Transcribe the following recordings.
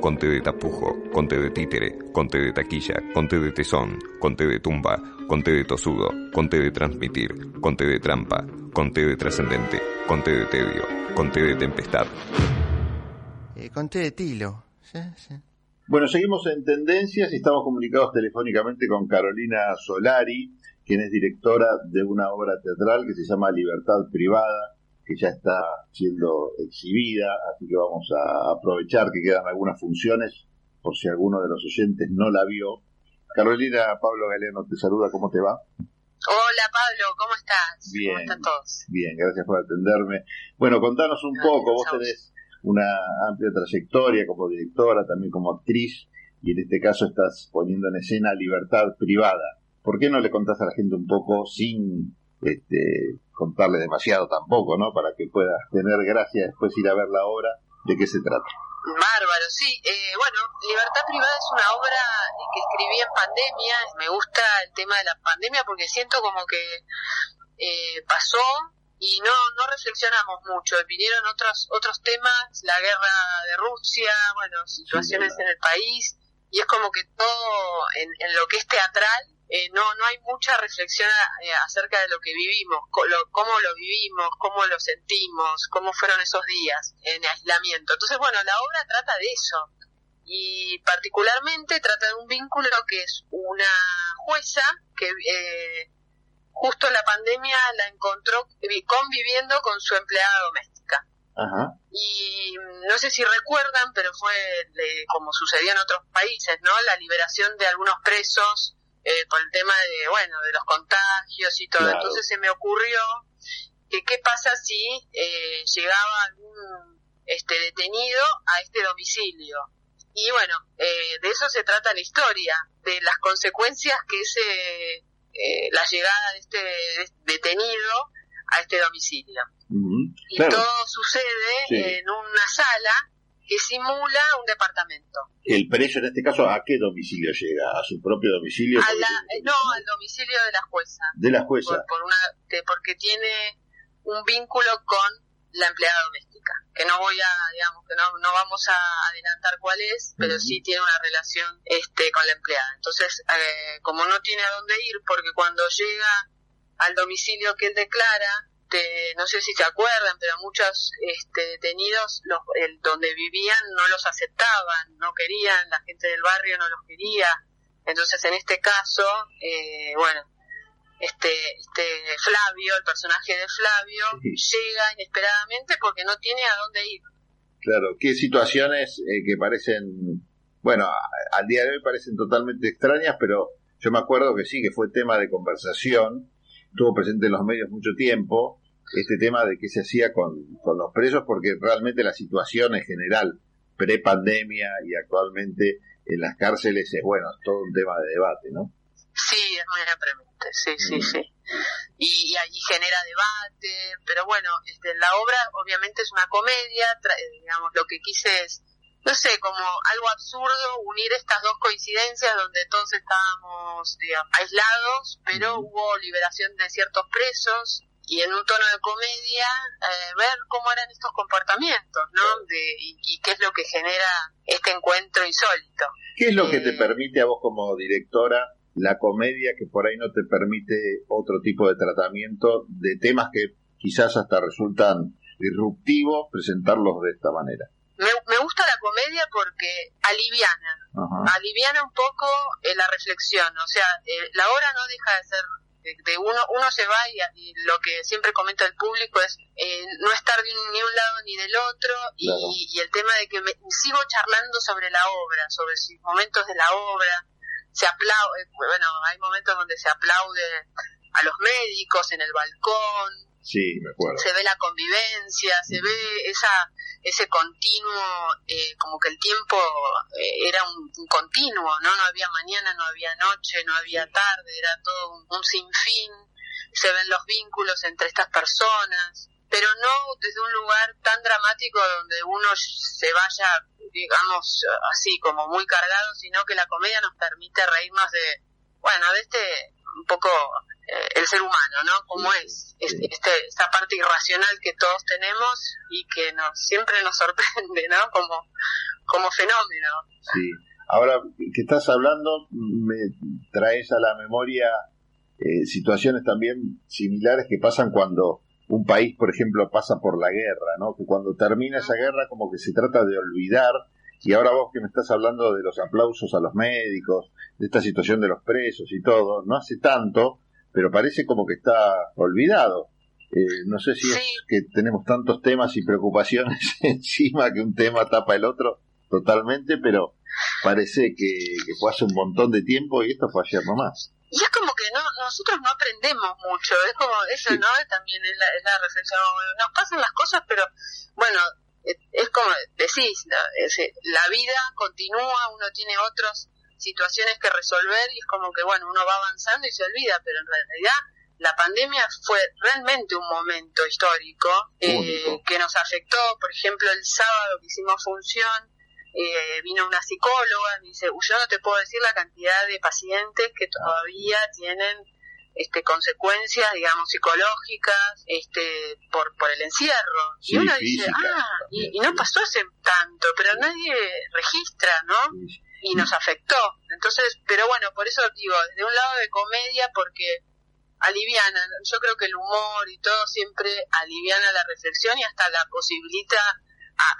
Conte de tapujo, conte de títere, conte de taquilla, conte de tesón, conte de tumba, conte de tosudo, conte de transmitir, conte de trampa, conte de trascendente, conte de tedio, conte de tempestad. Eh, conté de tilo. Sí, sí. Bueno, seguimos en tendencias y estamos comunicados telefónicamente con Carolina Solari, quien es directora de una obra teatral que se llama Libertad Privada, que ya está siendo exhibida, así que vamos a aprovechar que quedan algunas funciones por si alguno de los oyentes no la vio. Carolina, Pablo Galeano te saluda, ¿cómo te va? Hola Pablo, ¿cómo estás? Bien. ¿Cómo están todos? Bien, gracias por atenderme. Bueno, contanos un poco, vos. tenés una amplia trayectoria como directora, también como actriz, y en este caso estás poniendo en escena Libertad Privada. ¿Por qué no le contás a la gente un poco sin este, contarle demasiado tampoco, ¿no? Para que pueda tener gracia después ir a ver la obra, ¿de qué se trata? Bárbaro, sí. Eh, bueno, Libertad Privada es una obra que escribí en pandemia. Me gusta el tema de la pandemia porque siento como que eh, pasó y no no reflexionamos mucho. Vinieron otros otros temas, la guerra de Rusia, bueno, situaciones en el país y es como que todo en, en lo que es teatral eh, no no hay mucha reflexión eh, acerca de lo que vivimos, co- lo- cómo lo vivimos, cómo lo sentimos, cómo fueron esos días en aislamiento. Entonces, bueno, la obra trata de eso y particularmente trata de un vínculo que es una jueza que eh, justo en la pandemia la encontró vi- conviviendo con su empleada doméstica Ajá. y no sé si recuerdan, pero fue de- como sucedió en otros países, ¿no? La liberación de algunos presos eh, por el tema de, bueno, de los contagios y todo. Claro. Entonces se me ocurrió que qué pasa si eh, llegaba algún este detenido a este domicilio. Y bueno, eh, de eso se trata la historia, de las consecuencias que ese, eh, la llegada de este detenido a este domicilio y Claro, todo sucede Sí. en una sala que simula un departamento. el preso en este caso, ¿a qué domicilio llega? ¿A su propio domicilio? A la- no, al domicilio de la jueza, De la jueza. por, por una, de- porque tiene un vínculo con la empleada doméstica, que no voy a, digamos, que no, no vamos a adelantar cuál es, pero sí tiene una relación este con la empleada. Entonces, eh, como no tiene a dónde ir, porque cuando llega al domicilio que él declara, te- no sé si se acuerdan, pero muchos este, detenidos los, el, donde vivían no los aceptaban, no querían, la gente del barrio no los quería. Entonces, en este caso, eh, bueno, este, este Flavio, el personaje de Flavio, Sí. llega inesperadamente porque no tiene a dónde ir. Claro, qué situaciones eh, que parecen, bueno, a- al día de hoy parecen totalmente extrañas, pero yo me acuerdo que sí, que fue tema de conversación, estuvo presente en los medios mucho tiempo, este tema de qué se hacía con, con los presos, porque realmente la situación en general, pre-pandemia y actualmente en las cárceles, es bueno, es todo un tema de debate, ¿no? Sí, es muy apremiante, sí, sí, Mm. sí. Y, y ahí genera debate, pero bueno, este, la obra obviamente es una comedia, tra- eh, digamos, lo que quise es, no sé, como algo absurdo, unir estas dos coincidencias donde todos estábamos, digamos, aislados, pero hubo liberación de ciertos presos y en un tono de comedia eh, ver cómo eran estos comportamientos, ¿no? De, y, y qué es lo que genera este encuentro insólito. ¿Qué es lo que te Eh, permite a vos como directora la comedia que por ahí no te permite otro tipo de tratamiento de temas que quizás hasta resultan disruptivos presentarlos de esta manera? Me, me gusta la comedia porque aliviana, aliviana un poco eh, la reflexión, o sea, eh, la obra no deja de ser de, de uno, uno se va y, y lo que siempre comenta el público es eh, no estar de un- ni un lado ni del otro y, Claro. y el tema de que me, sigo charlando sobre la obra, sobre los momentos de la obra, se aplaude, bueno, hay momentos donde se aplaude a los médicos en el balcón, Se ve la convivencia, se ve esa ese continuo, eh, como que el tiempo eh, era un, un continuo, ¿no? No había mañana, no había noche, no había tarde, era todo un, un sinfín, se ven los vínculos entre estas personas, pero no desde un lugar tan dramático donde uno se vaya, digamos, así como muy cargado, sino que la comedia nos permite reírnos de, bueno, de este un poco el ser humano, ¿no? Como es, este, esta parte irracional que todos tenemos y que nos siempre nos sorprende, ¿no? Como, como fenómeno. Sí. Ahora que estás hablando, me traes a la memoria eh, situaciones también similares que pasan cuando un país, por ejemplo, pasa por la guerra, ¿no? Que cuando termina esa guerra como que se trata de olvidar y ahora vos que me estás hablando de los aplausos a los médicos, de esta situación de los presos y todo, no hace tanto, pero parece como que está olvidado. Eh, no sé si es que tenemos tantos temas y preocupaciones encima que un tema tapa el otro totalmente, pero parece que, fue hace un montón de tiempo y esto fue ayer nomás. Y es como que no nosotros no aprendemos mucho, es como eso, ¿no? También es la, es la reflexión. Nos pasan las cosas, pero bueno, es como decís, la vida continúa, uno tiene otras situaciones que resolver y es como que, bueno, uno va avanzando y se olvida, pero en realidad la pandemia fue realmente un momento histórico eh, que nos afectó, por ejemplo, el sábado que hicimos función, eh, vino una psicóloga, me dice, yo no te puedo decir la cantidad de pacientes que todavía tienen este, consecuencias, digamos, psicológicas este, por, por el encierro. y uno dice, ah, y, no pasó hace tanto, pero nadie registra, ¿no? Y nos afectó. Entonces, pero bueno, por eso digo, de un lado de comedia, porque aliviana, yo creo que el humor y todo siempre aliviana la reflexión y hasta la posibilita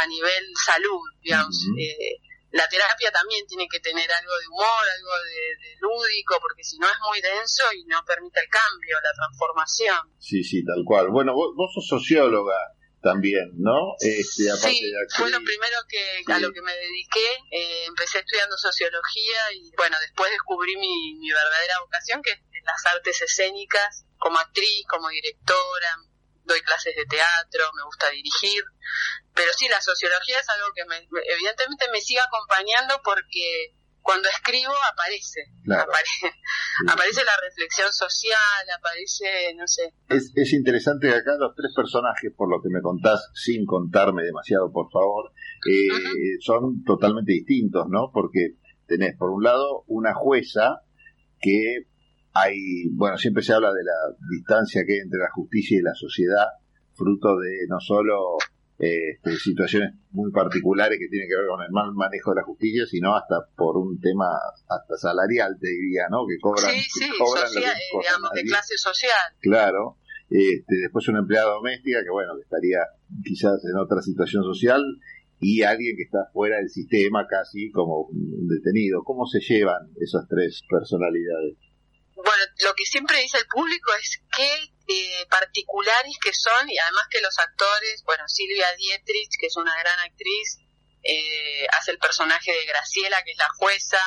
a, nivel salud, digamos. eh, la terapia también tiene que tener algo de humor, algo de, lúdico, porque si no es muy denso y no permite el cambio, la transformación. Sí, sí, tal cual. Bueno, vos, sos socióloga también, ¿no? Este, sí, fue lo primero que a lo que me dediqué. Eh, empecé estudiando sociología y, bueno, después descubrí mi, mi verdadera vocación, que es las artes escénicas, como actriz, como directora, doy clases de teatro, me gusta dirigir, pero sí, la sociología es algo que me, evidentemente me sigue acompañando porque cuando escribo aparece, aparece, la reflexión social, aparece, no sé. Es, es interesante que acá los tres personajes, por lo que me contás, sin contarme demasiado, por favor, eh, son totalmente distintos, ¿no? Porque tenés, por un lado, una jueza que hay, bueno, siempre se habla de la distancia que hay entre la justicia y la sociedad, fruto de no solo este, situaciones muy particulares que tienen que ver con el mal manejo de la justicia, sino hasta por un tema hasta salarial, te diría, ¿no? Que cobran, sí, sí, social, digamos, de clase social. Claro. Este, después una empleada doméstica que, bueno, que estaría quizás en otra situación social y alguien que está fuera del sistema casi como detenido. ¿Cómo se llevan esas tres personalidades? bueno, lo que siempre dice el público es qué eh, particulares que son y además que los actores, bueno, Silvia Dietrich, que es una gran actriz, eh, hace el personaje de Graciela, que es la jueza,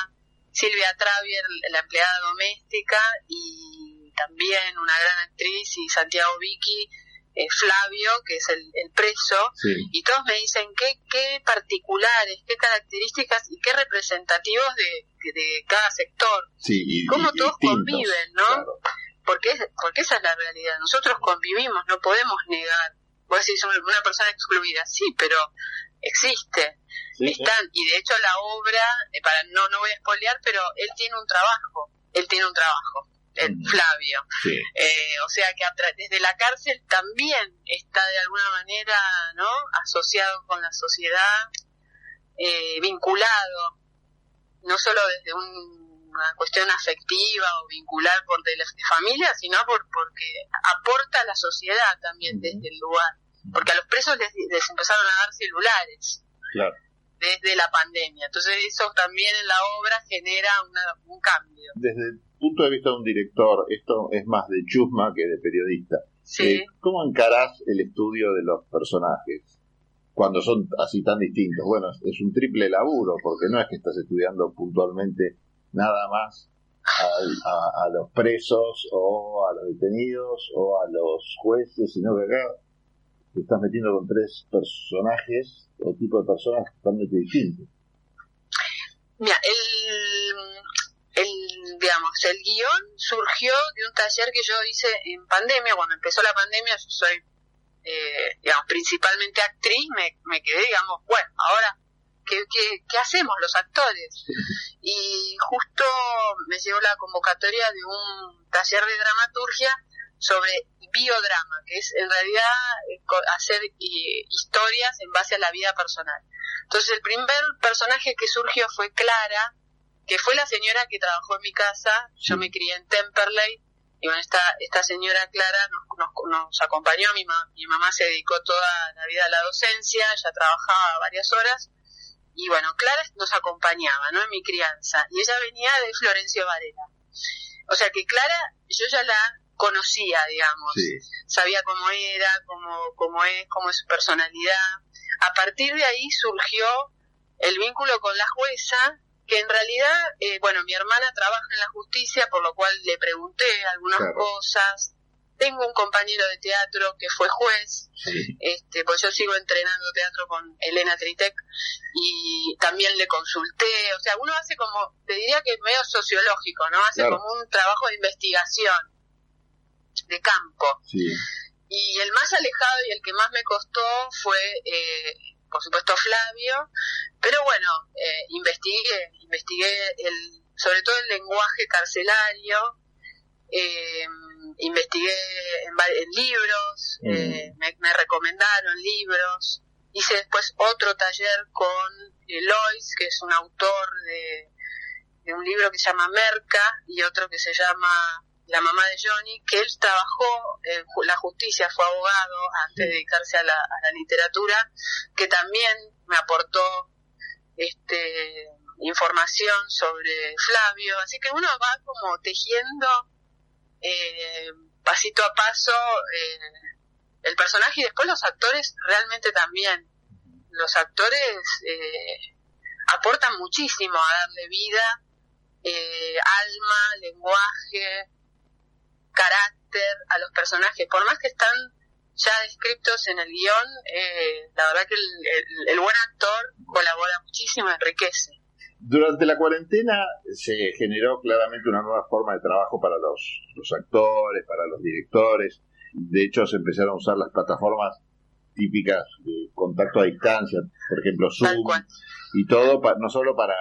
Silvia Travier, la empleada doméstica, y también una gran actriz, y Santiago Vicky, eh, Flavio, que es el, preso, y todos me dicen qué, qué particulares, qué características y qué representativos de, de cada sector. Sí, Cómo todos conviven, ¿no? Porque, porque esa es la realidad. Nosotros convivimos, no podemos negar. Vos decís una persona excluida, sí, pero existe. Están, y de hecho la obra, eh, para no, no voy a spoilear, pero él tiene un trabajo. Él tiene un trabajo el Flavio. Eh, o sea que desde la cárcel también está de alguna manera no asociado con la sociedad, eh, vinculado, no solo desde una cuestión afectiva o vincular por de, la, familia, sino por, porque aporta a la sociedad también desde el lugar. Porque a los presos les, empezaron a dar celulares. desde la pandemia. Entonces eso también en la obra genera un cambio. Desde punto de vista de un director, esto es más de chusma que de periodista. Eh, ¿Cómo encarás el estudio de los personajes cuando son así tan distintos? Bueno, es un triple laburo, porque no es que estás estudiando puntualmente nada más a, los presos o a los detenidos o a los jueces, sino que acá te estás metiendo con tres personajes o tipo de personas totalmente distintos. Mira, el, el, digamos, el guion surgió de un taller que yo hice en pandemia, cuando empezó la pandemia, yo soy, eh, digamos, principalmente actriz, me, me quedé, digamos, bueno, ahora, ¿qué, qué, qué hacemos los actores? Y justo me llegó la convocatoria de un taller de dramaturgia sobre biodrama, que es en realidad eh, hacer eh, historias en base a la vida personal. Entonces el primer personaje que surgió fue Clara, que fue la señora que trabajó en mi casa, yo me crié en Temperley, y bueno, esta, esta señora Clara nos, nos, nos acompañó, mi, ma- mi mamá se dedicó toda la vida a la docencia, ella trabajaba varias horas, y bueno, Clara nos acompañaba, ¿no? En mi crianza, y ella venía de Florencio Varela. O sea que Clara, yo ya la conocía, digamos, Sí. sabía cómo era, cómo, cómo es, cómo es su personalidad. A partir de ahí surgió el vínculo con la jueza, que en realidad, eh, bueno, mi hermana trabaja en la justicia, por lo cual le pregunté algunas Claro. cosas. Tengo un compañero de teatro que fue juez, Sí. este, pues yo sigo entrenando teatro con Elena Tritec y también le consulté, o sea, uno hace como, te diría que medio sociológico, ¿no? Hace Claro. como un trabajo de investigación de campo. Sí. Y el más alejado y el que más me costó fue, eh, por supuesto, Flavio, pero bueno, eh, investigué, investigué el, sobre todo el lenguaje carcelario, eh, investigué en, libros, Mm. eh, me, me recomendaron libros, hice después otro taller con eh, Lois, que es un autor de, de un libro que se llama Merca y otro que se llama La mamá de Johnny, que él trabajó en ju- la justicia, fue abogado antes de dedicarse a la, a la literatura, que también me aportó este información sobre Flavio, así que uno va como tejiendo eh, pasito a paso eh, el personaje y después los actores realmente también. Los actores eh, aportan muchísimo a darle vida, eh, alma, lenguaje, carácter a los personajes. Por más que están ya descritos en el guion, eh, la verdad que el, el- el buen actor colabora muchísimo, enriquece. Durante la cuarentena se generó claramente una nueva forma de trabajo para los, los actores, para los directores. De hecho, se empezaron a usar las plataformas típicas de contacto a distancia, por ejemplo, Zoom y todo, pa- no solo para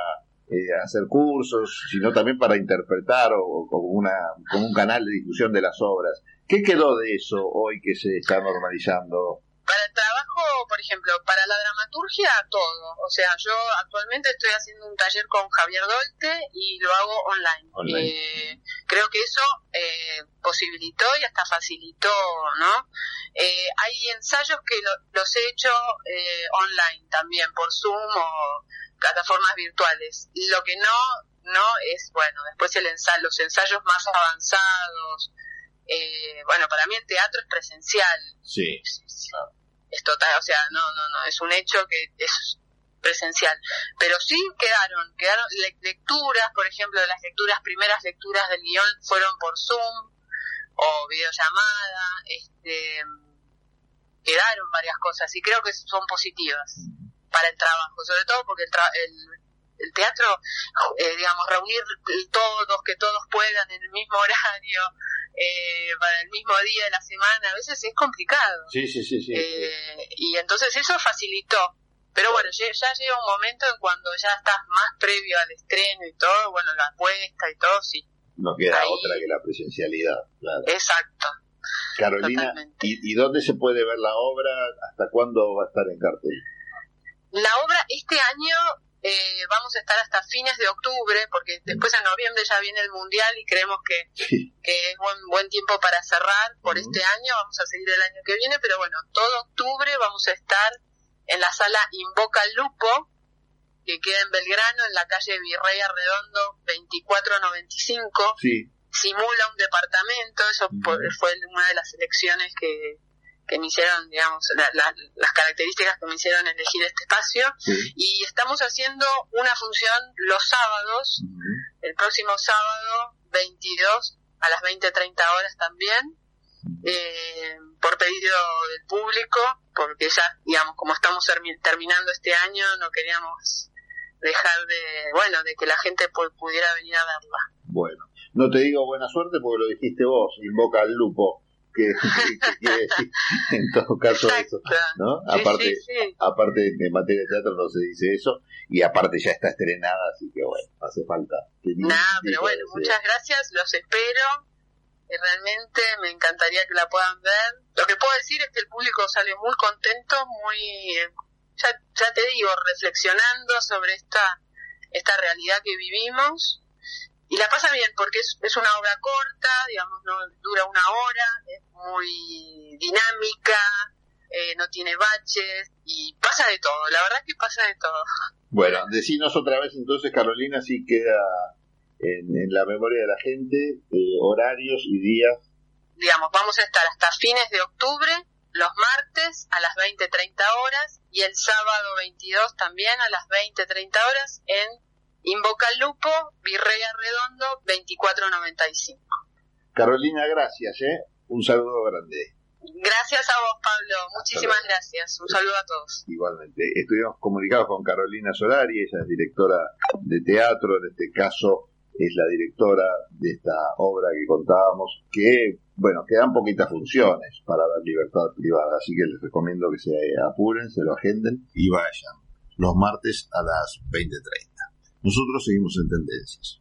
eh, hacer cursos, sino también para interpretar o, o como, una, como un canal de difusión de las obras. ¿Qué quedó de eso hoy que se está normalizando? Para trabajo, por ejemplo, para la dramaturgia, todo. O sea, yo actualmente estoy haciendo un taller con Javier Dolte y lo hago online. Online. Eh, creo que eso eh, posibilitó y hasta facilitó, ¿no? Eh, hay ensayos que lo- los he hecho eh, online también, por Zoom o plataformas virtuales. Lo que no, no es, bueno, después el ensayo, los ensayos más avanzados. Eh, bueno, para mí el teatro es presencial, Sí. Es, total, o sea, no, no, no, es un hecho que es presencial. Pero sí quedaron, quedaron le- lecturas, por ejemplo, las lecturas, primeras lecturas del guion fueron por Zoom o videollamada, este, quedaron varias cosas y creo que son positivas para el trabajo, sobre todo porque el, tra- el, el teatro, eh, digamos, reunir todos, que todos puedan en el mismo horario, eh, para el mismo día de la semana, a veces es complicado. Sí, sí, sí, sí. Eh, y entonces eso facilitó. Pero bueno, ya, ya llega un momento en cuando ya estás más previo al estreno y todo, bueno, la apuesta y todo, sí, no queda ahí- otra que la presencialidad, claro. exacto. Carolina. ¿y, ¿y dónde se puede ver la obra? ¿Hasta cuándo va a estar en cartel? La obra este año eh, vamos a estar hasta fines de octubre, porque después en noviembre ya viene el Mundial y creemos que, Sí. que es buen, buen tiempo para cerrar por este año, vamos a seguir el año que viene, pero bueno, todo octubre vamos a estar en la sala Invoca Lupo, que queda en Belgrano, en la calle Virrey Arredondo 2495, Sí, simula un departamento, eso fue una de las elecciones que, que me hicieron, digamos, la- la- las características que me hicieron elegir este espacio, sí. y estamos haciendo una función los sábados, el próximo sábado 22 a las 20.30 horas también, eh, por pedido del público, porque ya, digamos, como estamos termi- terminando este año, no queríamos dejar de, bueno, de que la gente pu- pudiera venir a verla. Bueno, no te digo buena suerte porque lo dijiste vos, invoca al lupo. Qué, quiere decir en todo caso eso, ¿no? aparte, aparte en materia de teatro no se dice eso y aparte ya está estrenada, así que bueno, hace falta. Nada, pero bueno, muchas gracias, los espero. realmente me encantaría que la puedan ver. Lo que puedo decir es que el público sale muy contento, muy, ya, ya te digo, reflexionando sobre esta, esta realidad que vivimos y la pasa bien porque es, es una obra corta, digamos, no dura una hora, es muy dinámica, eh, no tiene baches y pasa de todo, la verdad que pasa de todo. Bueno, decinos otra vez entonces, Carolina, si queda en, la memoria de la gente eh, horarios y días. Digamos, vamos a estar hasta fines de octubre, los martes a las 20-30 horas y el sábado 22 también a las 20-30 horas en Invoca al Lupo, Virrey Arredondo, 2495. Carolina, gracias, ¿eh? Un saludo grande. Gracias a vos, Pablo. Muchísimas gracias. Un saludo a todos. Igualmente. Estuvimos comunicados con Carolina Solari, ella es directora de teatro, en este caso es la directora de esta obra que contábamos, que, bueno, quedan poquitas funciones para la libertad privada, así que les recomiendo que se apuren, se lo agenden y vayan los martes a las 20.30. Nosotros seguimos en tendencias.